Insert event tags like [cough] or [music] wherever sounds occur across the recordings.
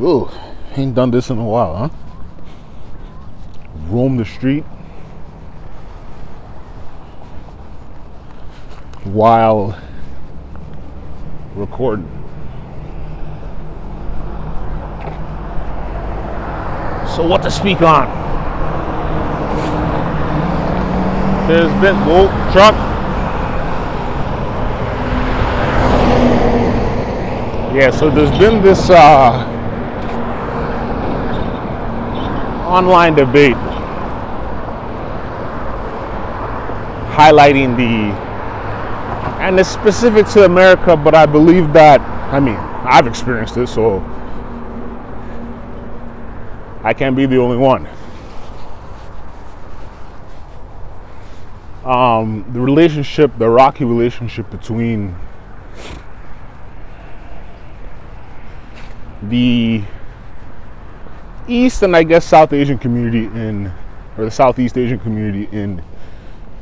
Ooh, ain't done this in a while, huh? Roam the street while recording. So, what to speak on? There's been whoa truck. Yeah, so there's been this uh, online debate highlighting the and it's specific to America, but I believe that I mean I've experienced it, so I can't be the only one. Um, the relationship, the rocky relationship between the East and I guess South Asian community in, or the Southeast Asian community in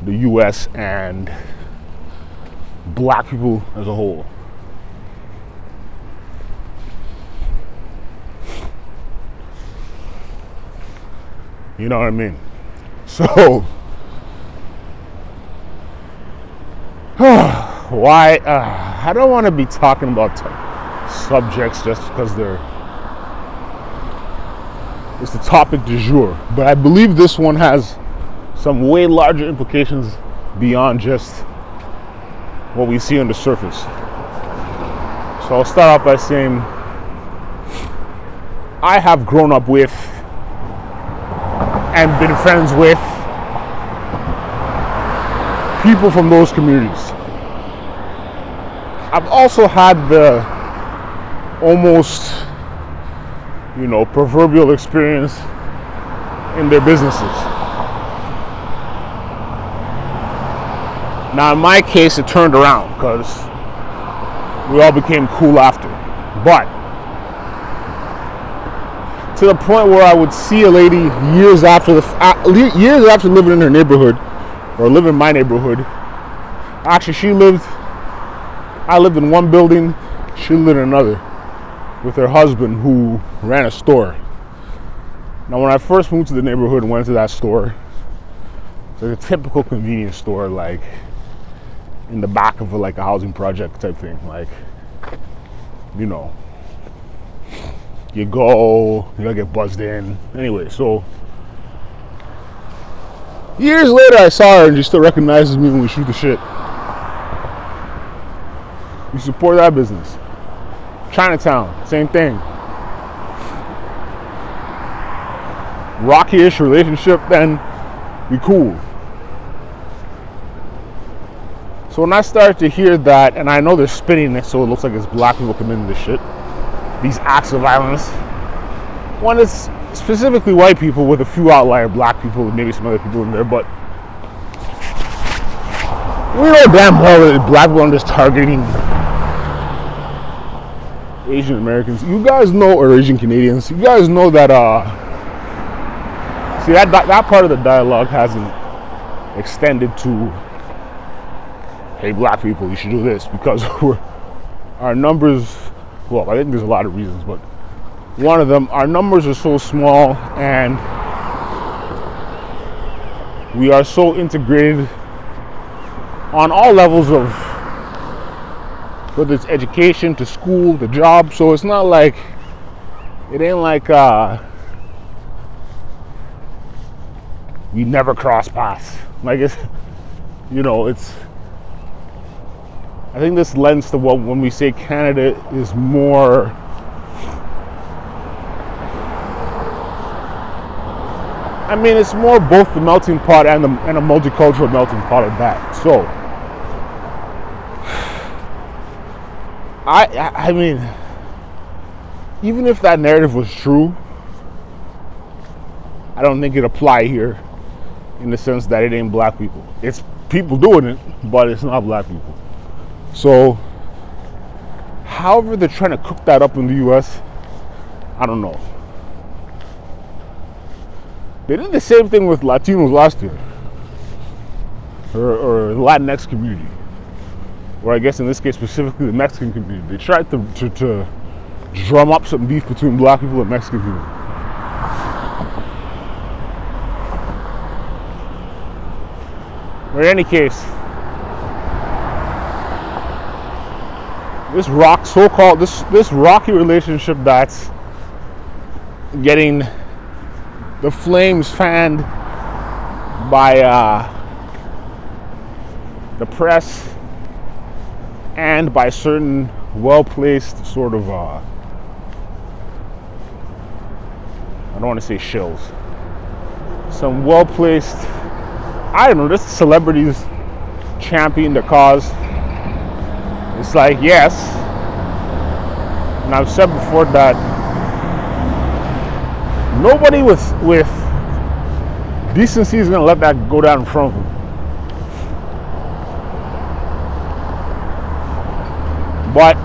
the US and black people as a whole. You know what I mean? [laughs] So, [sighs] why? Uh, I don't want to be talking about t- subjects just because they're it's the topic du jour. But I believe this one has some way larger implications beyond just what we see on the surface. So I'll start off by saying I have grown up with and been friends with people from those communities. I've also had the almost, you know, proverbial experience in their businesses. Now, in my case, it turned around because we all became cool after. But to the point where I would see a lady years after the years after living in her neighborhood or living in my neighborhood. Actually, she lived. I lived in one building. She lived in another with her husband who ran a store. Now, when I first moved to the neighborhood and went to that store, like a typical convenience store, like in the back of a, like a housing project type thing. Like, you know, you go, you get buzzed in. Anyway, so years later, I saw her and she still recognizes me when we shoot the shit. We support that business. Chinatown, same thing. Rocky-ish relationship, then we cool. So when I started to hear that, and I know they're spinning it so it looks like it's black people committing this shit, these acts of violence, one is specifically white people with a few outlier black people maybe some other people in there, but we know damn well that black people are just targeting Asian Americans. You guys know, or Asian Canadians, you guys know that, uh, see, that, that, part of the dialogue hasn't extended to hey, black people, you should do this because [laughs] we're our numbers, well, I think there's a lot of reasons, but one of them, our numbers are so small and we are so integrated on all levels of whether it's education to school to job so it's not like it ain't like uh we never cross paths like it's you know it's I think this lends to what when we say Canada is more I mean, it's more both the melting pot and, the, and a multicultural melting pot of that. So, I, I mean, even if that narrative was true, I don't think it apply here in the sense that it ain't black people. It's people doing it, but it's not black people. So, however they're trying to cook that up in the US, I don't know. They did the same thing with Latinos last year, or, or Latinx community, or I guess in this case specifically the Mexican community. They tried to, to, to drum up some beef between black people and Mexican people. But in any case, this rock so-called this this rocky relationship that's getting the flames fanned by uh, the press and by certain well-placed sort of uh, I don't want to say shills. Some well-placed I don't know this celebrities champion the cause. It's like yes. And I've said before that nobody with with decency is gonna let that go down in front of them But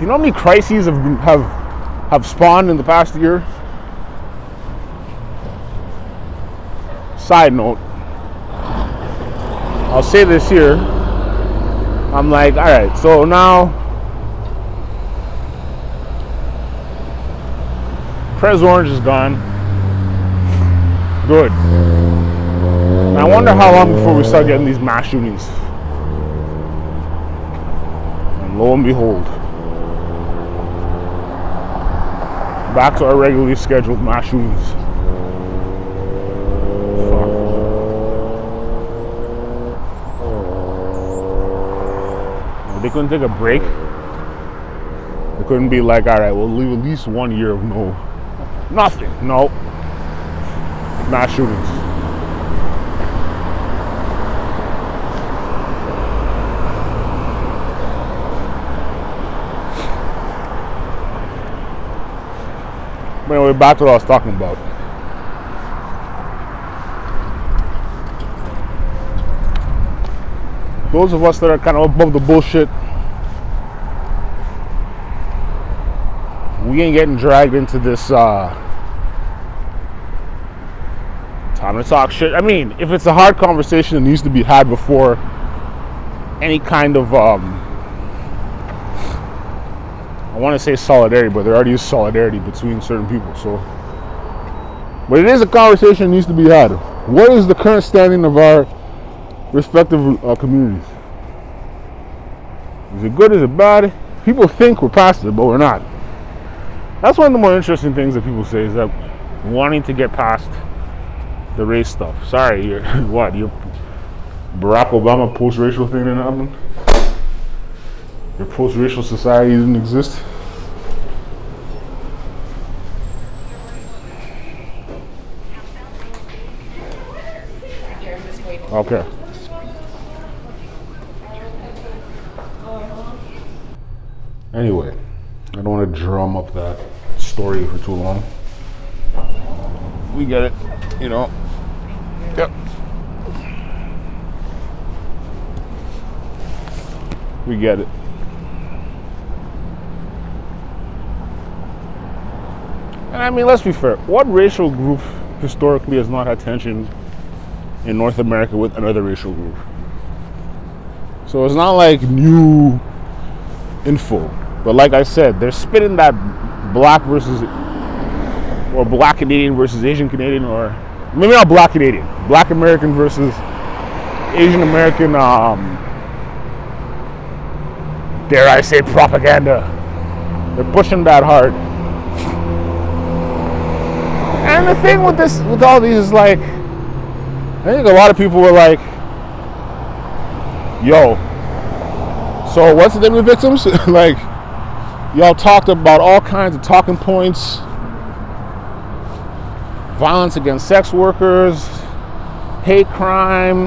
you know how many crises have have have spawned in the past year? Side note, I'll say this here. I'm like, all right, so now Prez Orange is gone. Good. I wonder how long before we start getting these mass shootings. And lo and behold, back to our regularly scheduled mass shootings. Fuck. They couldn't take a break. They couldn't be like, all right, we'll leave at least one year of no, nothing. No, mass shootings. Anyway, back to what I was talking about. Those of us that are kind of above the bullshit, we ain't getting dragged into this uh, time to talk shit. I mean, if it's a hard conversation, it needs to be had before any kind of um, I want to say solidarity, but there already is solidarity between certain people. So, but it is a conversation that needs to be had. What is the current standing of our respective uh, communities? Is it good? Is it bad? People think we're past it, but we're not. That's one of the more interesting things that people say is that wanting to get past the race stuff. Sorry, you're [laughs] what? Barack Obama post-racial thing didn't happen. Your post-racial society didn't exist. Okay. Anyway, I don't want to drum up that story for too long. We get it, you know. Yep. We get it. And I mean, let's be fair. What racial group historically has not had tension in North America with another racial group. So it's not like new info. But like I said, they're spitting that black versus or black Canadian versus Asian Canadian or maybe not black Canadian, black American versus Asian American um dare I say propaganda. They're pushing that hard. And the thing with this with all these is like I think a lot of people were like, yo, so what's the name of the victims? [laughs] like, y'all talked about all kinds of talking points violence against sex workers, hate crime.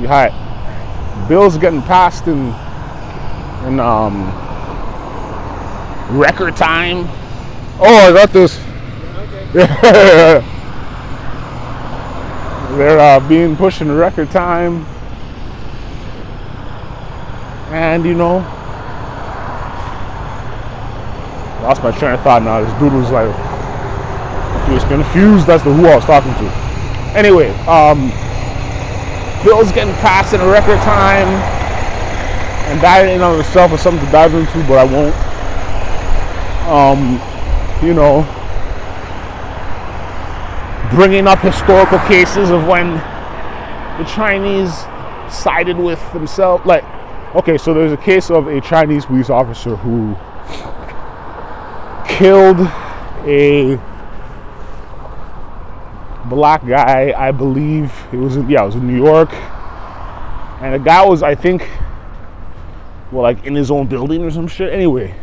You had bills getting passed in in um, record time. Oh, I got this. Okay. [laughs] They're uh, being pushed in record time. And you know, lost my train of thought now. This dude was like, he was confused as to who I was talking to. Anyway, um, bills getting passed in record time. and that in and of itself is something to dive into, but I won't. Um, you know, bringing up historical cases of when the Chinese sided with themselves. Like, okay, so there's a case of a Chinese police officer who killed a black guy, I believe it was in, yeah, it was in New York. And the guy was, I think, well, like in his own building or some shit. Anyway,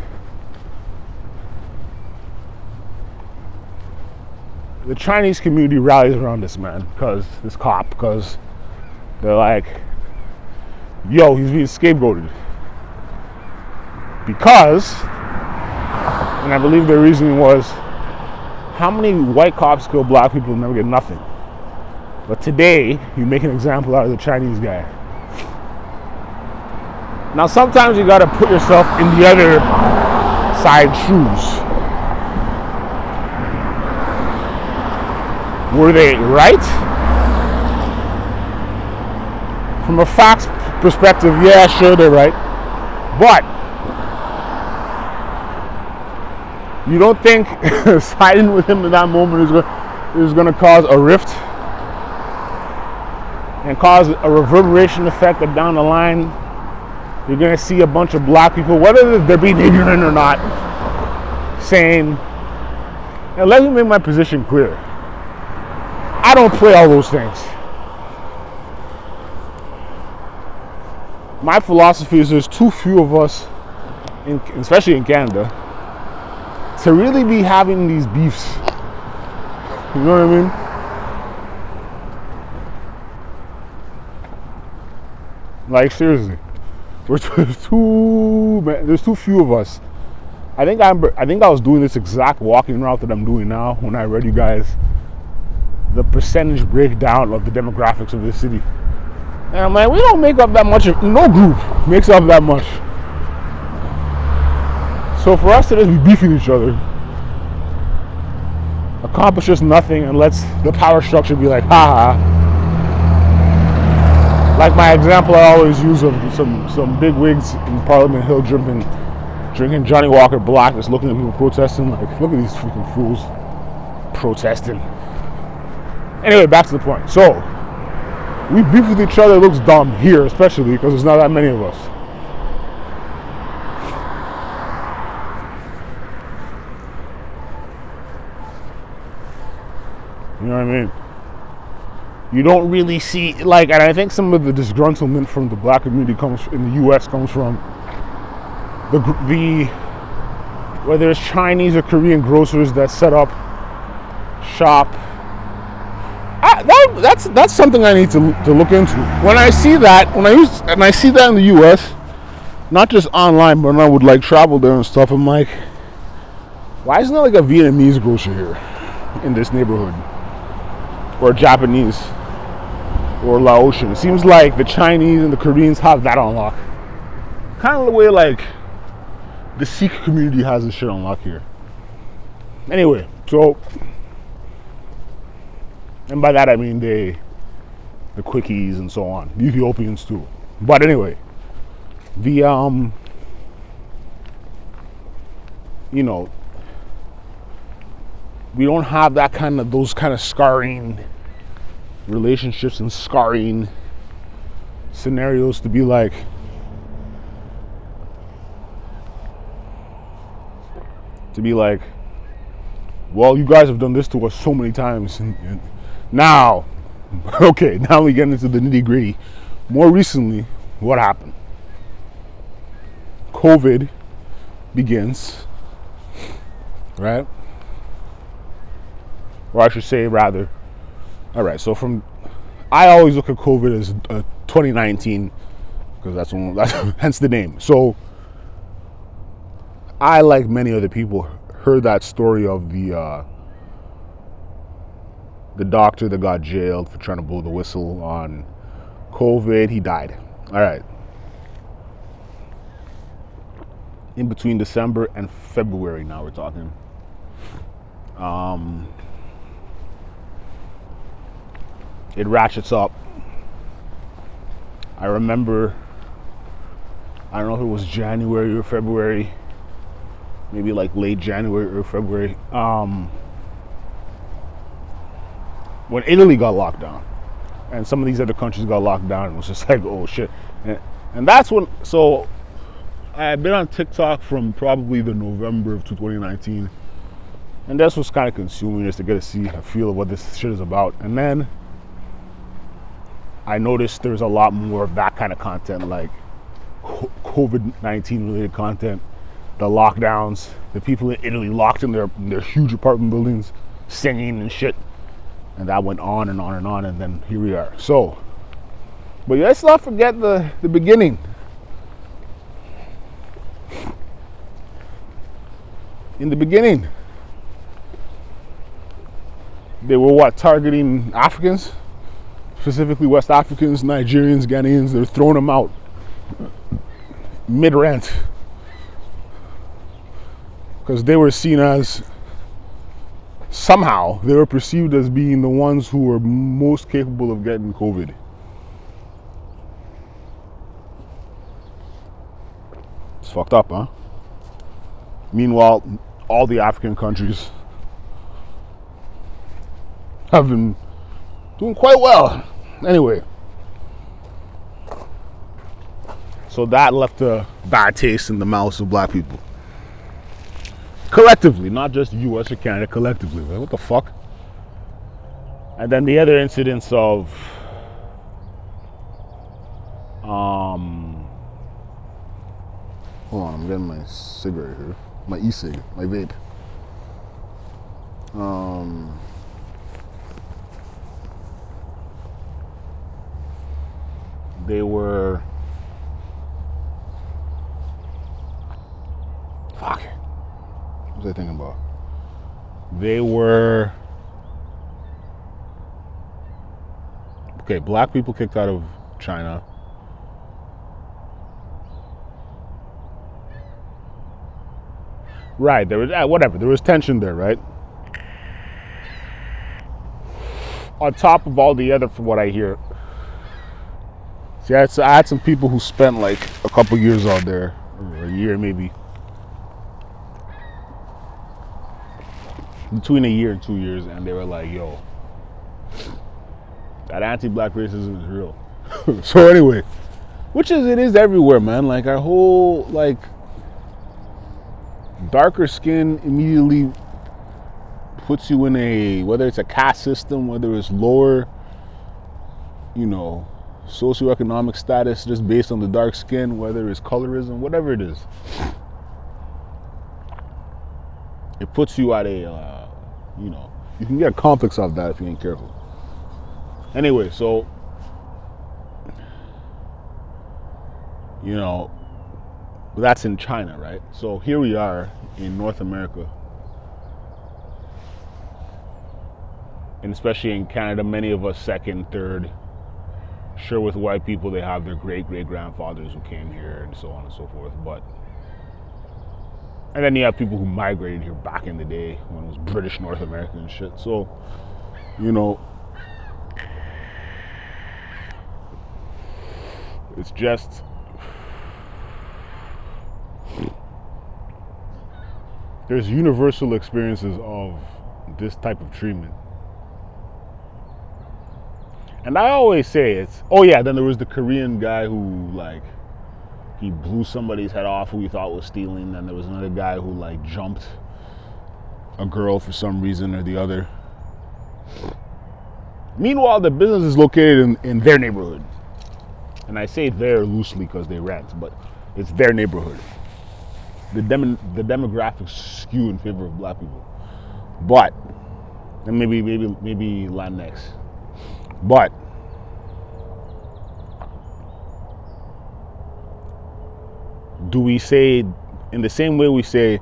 the Chinese community rallies around this man because this cop because they're like, yo, he's being scapegoated because, and I believe the reasoning was, how many white cops kill black people and never get nothing? But today, you make an example out of the Chinese guy. Now, sometimes you got to put yourself in the other side shoes. Were they right? From a facts perspective, yeah, sure, they're right. But you don't think [laughs] siding with him in that moment is going, is to cause a rift and cause a reverberation effect that down the line you're going to see a bunch of black people, whether they're being ignorant or not, saying, and let me make my position clear. I don't play all those things. My philosophy is there's too few of us, in, especially in Canada, to really be having these beefs. You know what I mean? Like seriously, we're [laughs] too there's too few of us. I think I'm I think I was doing this exact walking route that I'm doing now when I read you guys the percentage breakdown of the demographics of the city. And I'm like, we don't make up that much. No group makes up that much. So for us to just be beefing each other accomplishes nothing and lets the power structure be like, ha ha. Like my example I always use of some some big wigs in Parliament Hill drinking drinking Johnnie Walker Black, just looking at people protesting. Like, look at these freaking fools protesting. Anyway, back to the point. So we beef with each other It looks dumb here, especially because there's not that many of us. You know what I mean? You don't really see like, and I think some of the disgruntlement from the black community comes in the U.S. comes from the the whether it's Chinese or Korean grocers that set up shop. I, that, that's that's something I need to to look into. When I see that, when I use and I see that in the U.S., not just online, but when I would like travel there and stuff, I'm like, why isn't there like a Vietnamese grocer here in this neighborhood? or Japanese or Laotian. It seems like the Chinese and the Koreans have that on lock. Kind of the way like the Sikh community has this shit on lock here. Anyway, so and by that I mean they the quickies and so on. The Ethiopians too. But anyway, the um you know we don't have that kind of those kind of scarring relationships and scarring scenarios to be like to be like well you guys have done this to us so many times and, and now [laughs] okay now we get into the nitty gritty more recently what happened covid begins right or I should say rather. All right, so from I always look at COVID as uh, 2019 because that's when [laughs] that's hence the name. So I, like many other people, heard that story of the uh, the doctor that got jailed for trying to blow the whistle on COVID. He died. All right. In between December and February, now we're talking. Um, it ratchets up. I remember I don't know if it was January or February, maybe like late January or February, um, when Italy got locked down, and some of these other countries got locked down, it was just [laughs] like, oh shit, and, and that's when. So I've been on TikTok from probably the November of 2019, and that's what's kind of consuming just to get to see a feel of what this shit is about, and then. I noticed there's a lot more of that kind of content, like COVID 19 related content, the lockdowns, the people in Italy locked in their, in their huge apartment buildings singing and shit. And that went on and on and on, and then here we are. So, but let's not forget the, the beginning. In the beginning, they were what, targeting Africans? specifically West Africans, Nigerians, Ghanaians, they're throwing them out mid rent because they were seen as somehow they were perceived as being the ones who were most capable of getting COVID. It's fucked up, huh? Meanwhile, all the African countries have been doing quite well. Anyway, so that left a bad taste in the mouths of black people. Collectively, not just US or Canada, collectively. Like, what the fuck? And then the other incidents of um hold on, I'm getting my cigarette here. My e-cig, my vape. Um they were i thinking about? They were okay black people kicked out of china. Right there was uh, whatever there was tension there right? On top of all the other from what i hear. See, had, I had some people who spent like a couple years out there, or a year maybe. Between a year and two years, and they were like, yo, that anti black racism is real. [laughs] so, anyway, which is, it is everywhere, man. Like, our whole, like, darker skin immediately puts you in a, whether it's a caste system, whether it's lower, you know, socioeconomic status just based on the dark skin, whether it's colorism, whatever it is. It puts you at a, uh, you know, you can get complex of that if you ain't careful. Anyway, so, you know, that's in China, right? So here we are in North America. And especially in Canada, many of us second, third, Sure, with white people, they have their great great grandfathers who came here and so on and so forth. But, and then you have people who migrated here back in the day when it was British North American and shit. So, you know, it's just. There's universal experiences of this type of treatment and I always say it's, oh yeah, then there was the Korean guy who like, he blew somebody's head off who he thought was stealing. Then there was another guy who like jumped a girl for some reason or the other. Meanwhile, the business is located in, in their neighborhood. And I say there loosely because they rent, but it's their neighborhood. The, dem- the demographics skew in favor of black people. But, and maybe, maybe, maybe Latinx. But do we say in the same way we say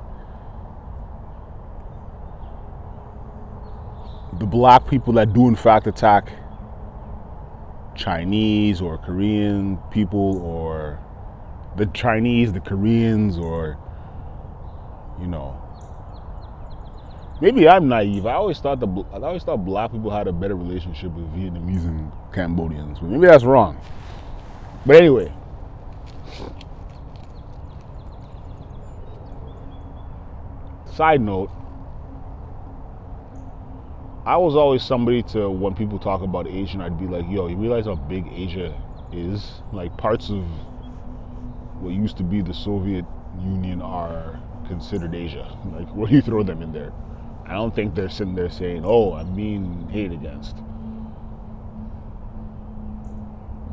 the black people that do in fact attack Chinese or Korean people or the Chinese, the Koreans, or you know, maybe I'm naive. I always thought the I always thought black people had a better relationship with Vietnamese and Cambodians. Maybe that's wrong. But anyway, side note, I was always somebody to when people talk about Asian, I'd be like, yo, you realize how big Asia is? Like parts of what used to be the Soviet Union are considered Asia. Like where do you throw them in there? I don't think they're sitting there saying, oh, I'm being hate against.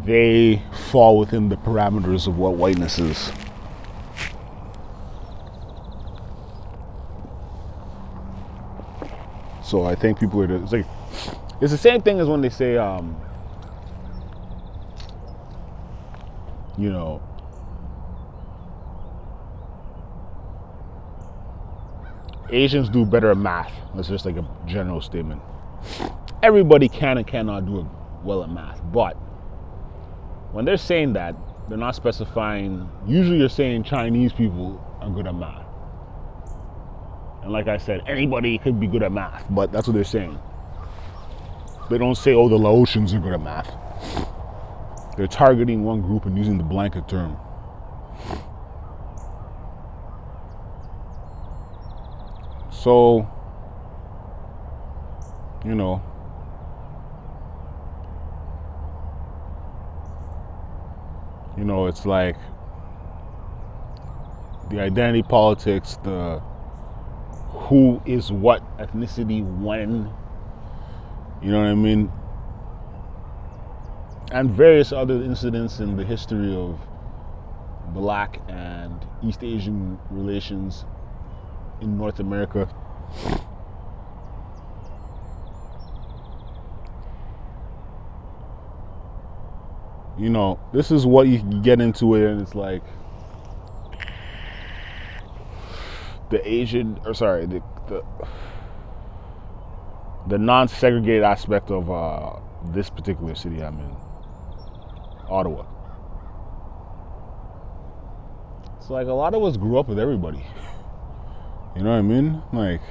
They fall within the parameters of what whiteness is. So I think people are it's like it's the same thing as when they say um, you know Asians do better at math. That's just like a general statement. Everybody can and cannot do well at math, but when they're saying that, they're not specifying. Usually, you're saying Chinese people are good at math. And like I said, anybody could be good at math, but that's what they're saying. They don't say, oh, the Laotians are good at math. They're targeting one group and using the blanket term. So, you know, you know, it's like the identity politics, the who is what ethnicity when. You know what I mean? And various other incidents in the history of black and East Asian relations in North America. You know, this is what you get into it, and it's like the Asian, or sorry, the the, the non-segregated aspect of uh, this particular city I'm in, Ottawa. It's like a lot of us grew up with everybody. [laughs] You know what I mean? Like,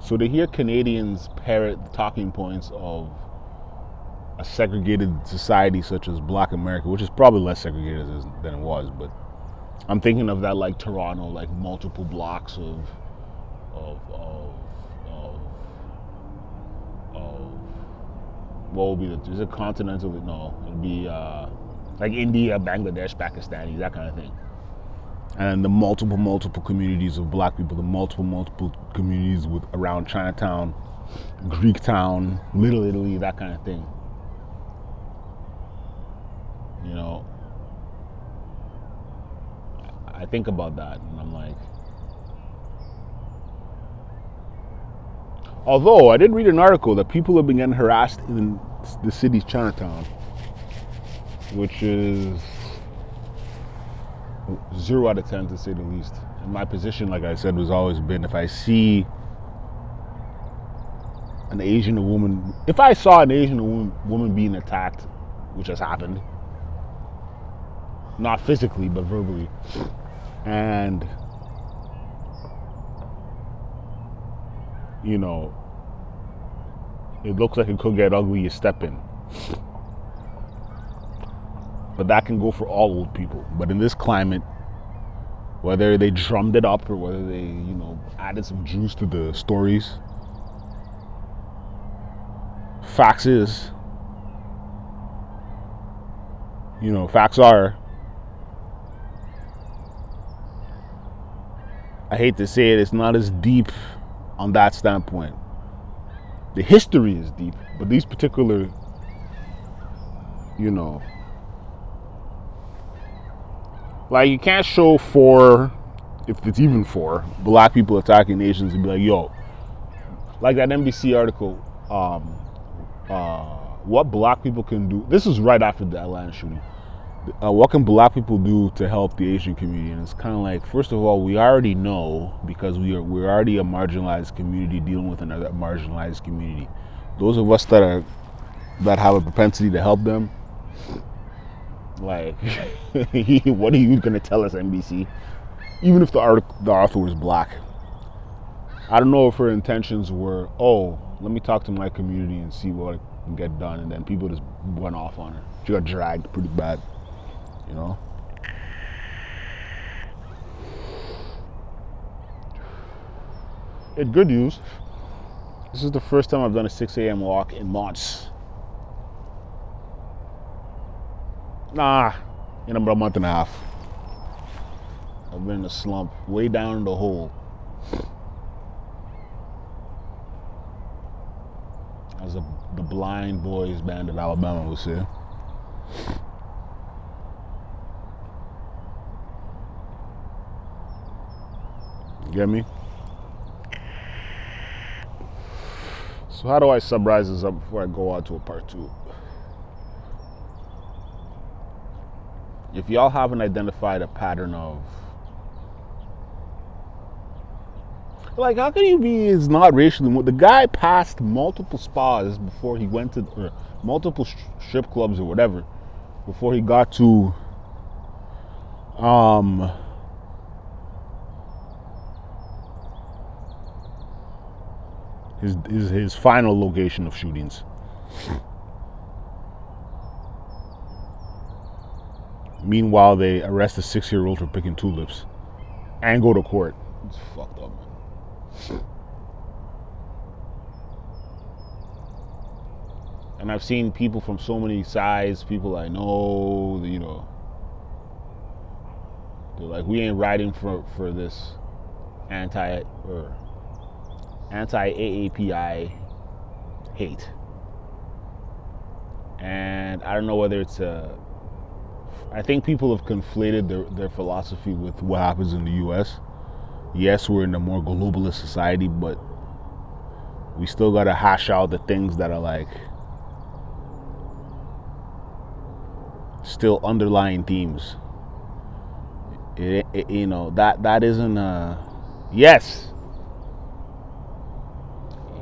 so to hear Canadians parrot the talking points of a segregated society such as Black America, which is probably less segregated than it was, but I'm thinking of that like Toronto, like multiple blocks of of of of, of what will be the is it continental? No, it'd be uh, like India, Bangladesh, Pakistani, that kind of thing. And the multiple, multiple communities of black people, the multiple, multiple communities with around Chinatown, Greek town, Little Italy, that kind of thing. You know, I think about that and I'm like, although I did read an article that people have been getting harassed in the city's Chinatown, which is zero out of ten to say the least. And my position, like I said, was always been if I see an Asian woman, if I saw an Asian woman, woman being attacked, which has happened, not physically but verbally, and you know, it looks like it could get ugly, you step in. But that can go for all old people. But in this climate, whether they drummed it up or whether they, you know, added some juice to the stories, facts is, you know, facts are I hate to say it, it's not as deep on that standpoint. The history is deep, but these particular, you know, like you can't show four, if it's even four, black people attacking Asians and be like, yo, like that NBC article, um, uh, what black people can do. This is right after the Atlanta shooting uh, what can black people do to help the Asian community? And it's kind of like, first of all, we already know because we are we're already a marginalized community dealing with another marginalized community. Those of us that are that have a propensity to help them, like, [laughs] what are you gonna tell us, NBC? Even if the article, the author was black, I don't know if her intentions were, oh, let me talk to my community and see what I can get done, and then people just went off on her. She got dragged pretty bad you know? it good news. This is the first time I've done a 6 a.m. walk in months. Nah, in about a month and a half. I've been in a slump, way down the hole. As a, the blind boys band of Alabama would say. Get me? So how do I summarize this up before I go on to a part two? If y'all haven't identified a pattern of like how can you be is not racially the guy passed multiple spas before he went to multiple strip clubs or whatever before he got to um his, his, his final location of shootings. Meanwhile, they arrest a six year old for picking tulips and go to court. It's fucked up, man. And I've seen people from so many sides, people I know, you know. They're like, we ain't riding for, for this anti or anti AAPI hate. And I don't know whether it's a. I think people have conflated their, their philosophy with what happens in the US. Yes, we're in a more globalist society, but we still got to hash out the things that are like still underlying themes. It, it, you know that that isn't a yes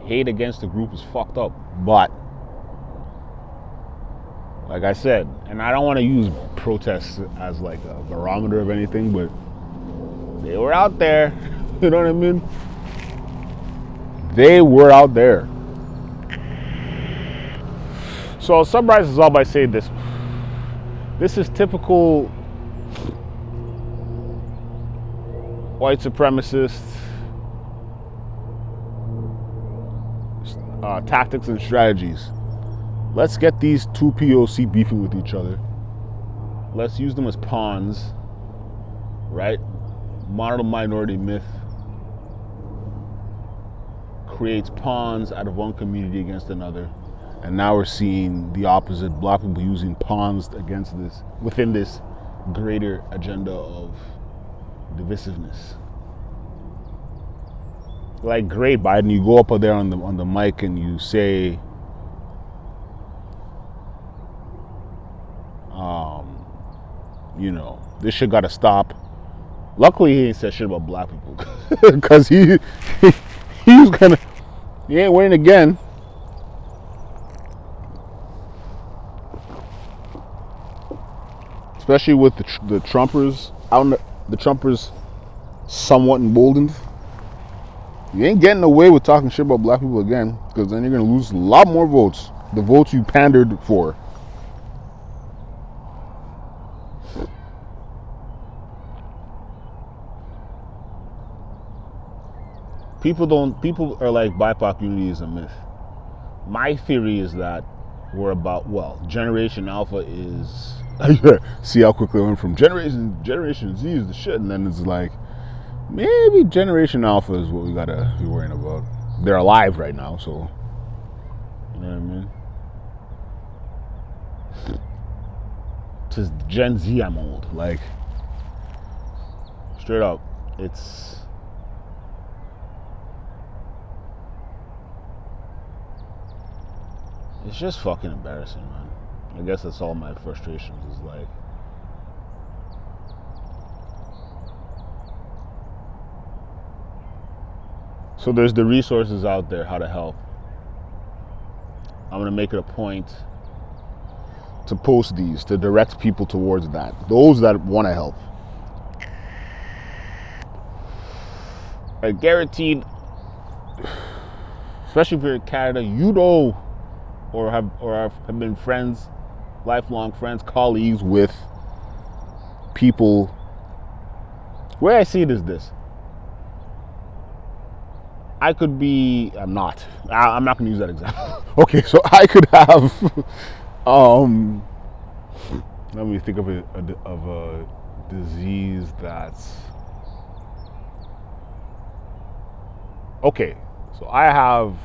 hate against the group is fucked up. But like I said, and I don't want to use protests as like a barometer of anything, but they were out there. [laughs] You know what I mean? They were out there. So I'll summarize this all by saying this. This is typical white supremacist uh, tactics and strategies. Let's get these two POC beefing with each other. Let's use them as pawns, right? Model minority myth creates pawns out of one community against another. And now we're seeing the opposite black people using pawns against this within this greater agenda of divisiveness like great Biden, you go up there on the on the mic and you say, um, you know, this shit got to stop. Luckily, he ain't said shit about black people [laughs] because he, [laughs] he he's gonna he ain't winning again. Especially with the, the Trumpers out, the, the Trumpers somewhat emboldened. You ain't getting away with talking shit about black people again, because then you're gonna lose a lot more votes. The votes you pandered for. People don't. People are like BIPOC unity is a myth. My theory is that we're about well, Generation Alpha is. [laughs] See how quickly I went from Generation Generation Z is the shit, and then it's like maybe Generation Alpha is what we gotta be worrying about. They're alive right now, so you know what I mean. To Gen Z, I'm old. Like straight up, it's. It's just fucking embarrassing, man. I guess that's all my frustrations is like So there's the resources out there how to help. I'm going to make it a point to post these to direct people towards that. Those that want to help. I guaranteed, especially if you're in Canada, you know, or have or have been friends, lifelong friends, colleagues with people. Where I see it is this I could be. I'm not. I, am not going to use that example. [laughs] okay, so I could have. [laughs] um, let me think of a, a of a disease that's. Okay, so I have.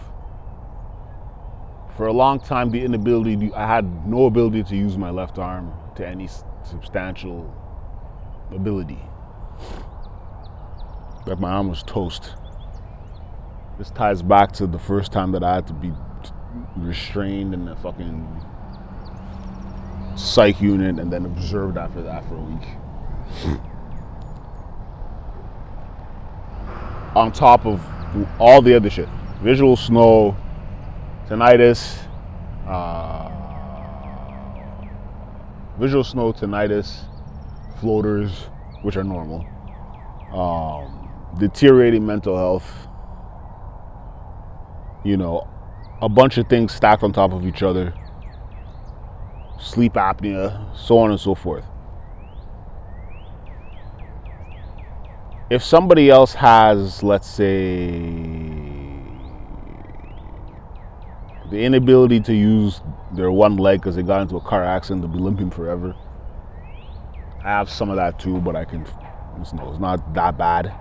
For a long time, the inability. To, I had no ability to use my left arm to any substantial ability. Like my arm was toast. This ties back to the first time that I had to be restrained in a fucking psych unit and then observed after that for a week. On top of all the other shit. Visual snow, tinnitus, uh, visual snow, tinnitus, floaters, which are normal, um, deteriorating mental health you know, a bunch of things stacked on top of each other, sleep apnea, so on and so forth. If somebody else has, let's say, the inability to use their one leg because they got into a car accident, they'll be limping forever. I have some of that too, but I can, it's, no, it's not that bad.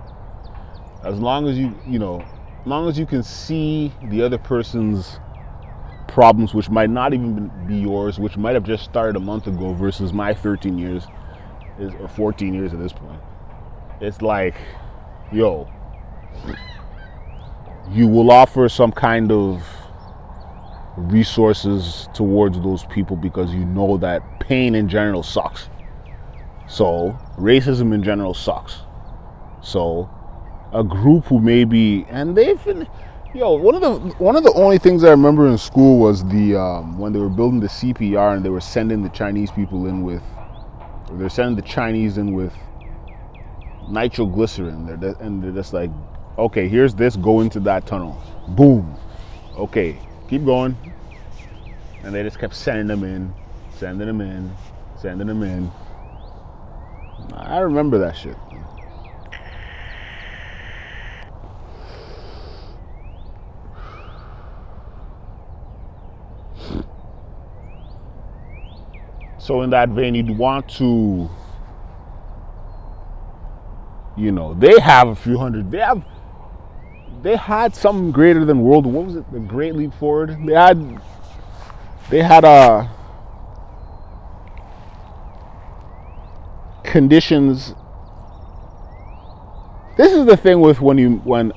As long as you, you know, long as you can see the other person's problems, which might not even be yours, which might have just started a month ago versus my 13 years or 14 years at this point. It's like, yo, you will offer some kind of resources towards those people because you know that pain in general sucks. So, racism in general sucks. So, a group who maybe and they've been yo one of the one of the only things I remember in school was the um, when they were building the CPR and they were sending the Chinese people in with they're sending the Chinese in with nitroglycerin. They're and they're just like okay here's this go into that tunnel. Boom. Okay keep going. And they just kept sending them in sending them in sending them in. I remember that shit So in that vein, you'd want to, you know, they have a few hundred. They have, they had something greater than world. What was it? The Great Leap Forward. They had, they had a uh, conditions. This is the thing with when you when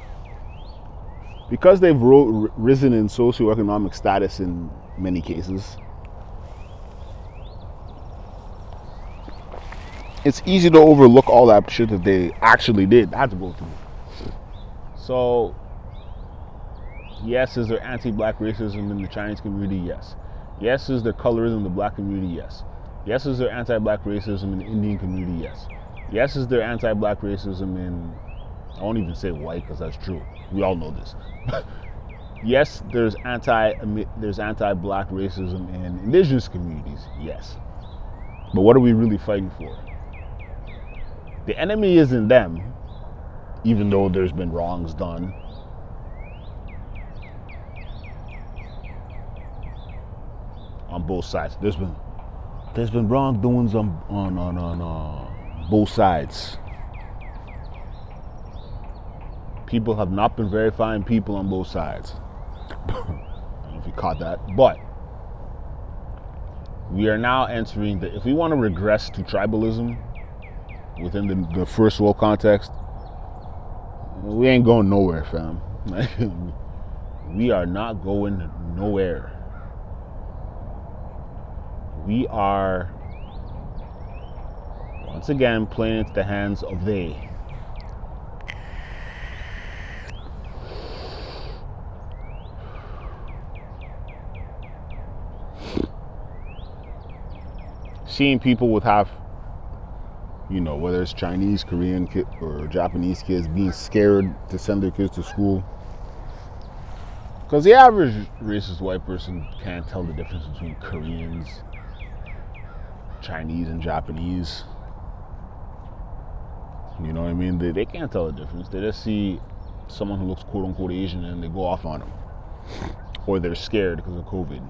because they've risen in socioeconomic status in many cases it's easy to overlook all that shit that they actually did through. So, yes, is there anti-black racism in the Chinese community? Yes. Yes, is there colorism in the black community? Yes. Yes, is there anti-black racism in the Indian community? Yes. Yes, is there anti-black racism in I won't even say white because that's true. We all know this. [laughs] yes, there's anti there's anti-black racism in indigenous communities. Yes. But what are we really fighting for? The enemy isn't them, even though there's been wrongs done. On both sides, there's been there's been wrongdoings on on on, on uh, both sides. People have not been very fine people on both sides. [laughs] I don't know if you caught that, but we are now entering the. If we want to regress to tribalism, within the, the first world context, we ain't going nowhere, fam. [laughs] we are not going nowhere. We are once again playing into the hands of they. [sighs] Seeing people with half you know, whether it's Chinese, Korean, kid, or Japanese kids being scared to send their kids to school. Because the average racist white person can't tell the difference between Koreans, Chinese, and Japanese. You know what I mean? They, they can't tell the difference. They just see someone who looks quote unquote Asian and they go off on them, or they're scared because of COVID,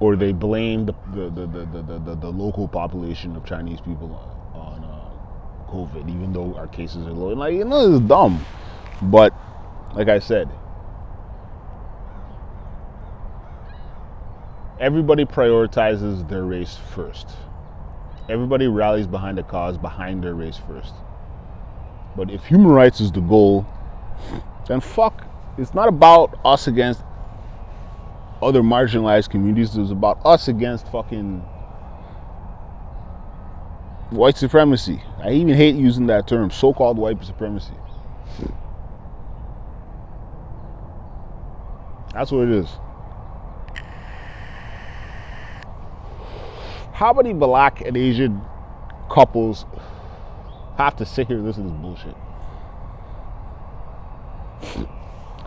or they blame the the, the, the, the, local population of Chinese people on uh, COVID, even though our cases are low. And like you know, it's dumb, but like I said, everybody prioritizes their race first. Everybody rallies behind a cause behind their race first. But if human rights is the goal, then fuck. It's not about us against other marginalized communities. It's about us against fucking white supremacy. I even hate using that term, so called white supremacy. That's what it is. How many black and Asian couples have to sit here and listen to this bullshit?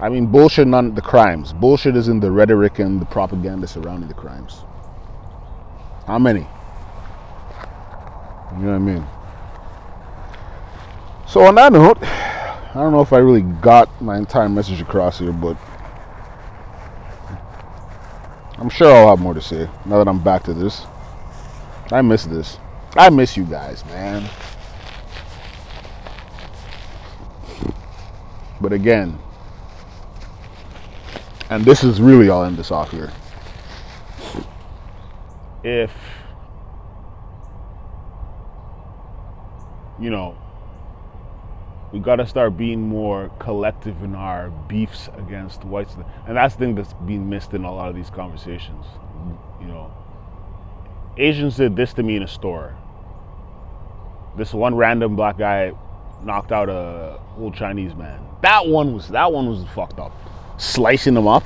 I mean, bullshit on the crimes. Bullshit is in the rhetoric and the propaganda surrounding the crimes. How many? You know what I mean? So, on that note, I don't know if I really got my entire message across here, but I'm sure I'll have more to say now that I'm back to this. I miss this. I miss you guys, man. But again, and this is really all in this off here. If you know, we got to start being more collective in our beefs against whites, and that's the thing that's being missed in a lot of these conversations. You know, Asians did this to me in a store. This one random black guy knocked out a old Chinese man. That one was that one was fucked up. Slicing them up.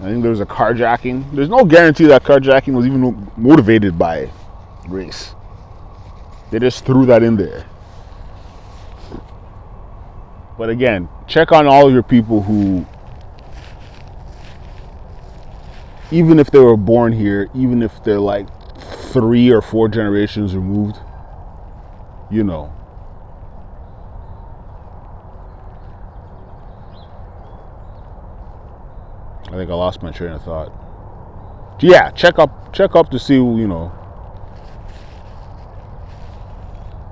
I think there was a carjacking. There's no guarantee that carjacking was even motivated by race. They just threw that in there. But again, check on all your people who even if they were born here, even if they're like three or four generations removed, you know. I think I lost my train of thought. Yeah, check up check up to see, you know,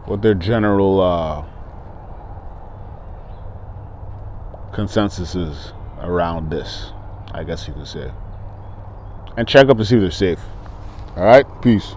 what their general uh, consensus is around this, I guess you could say and check up to see if they're safe. All right, peace.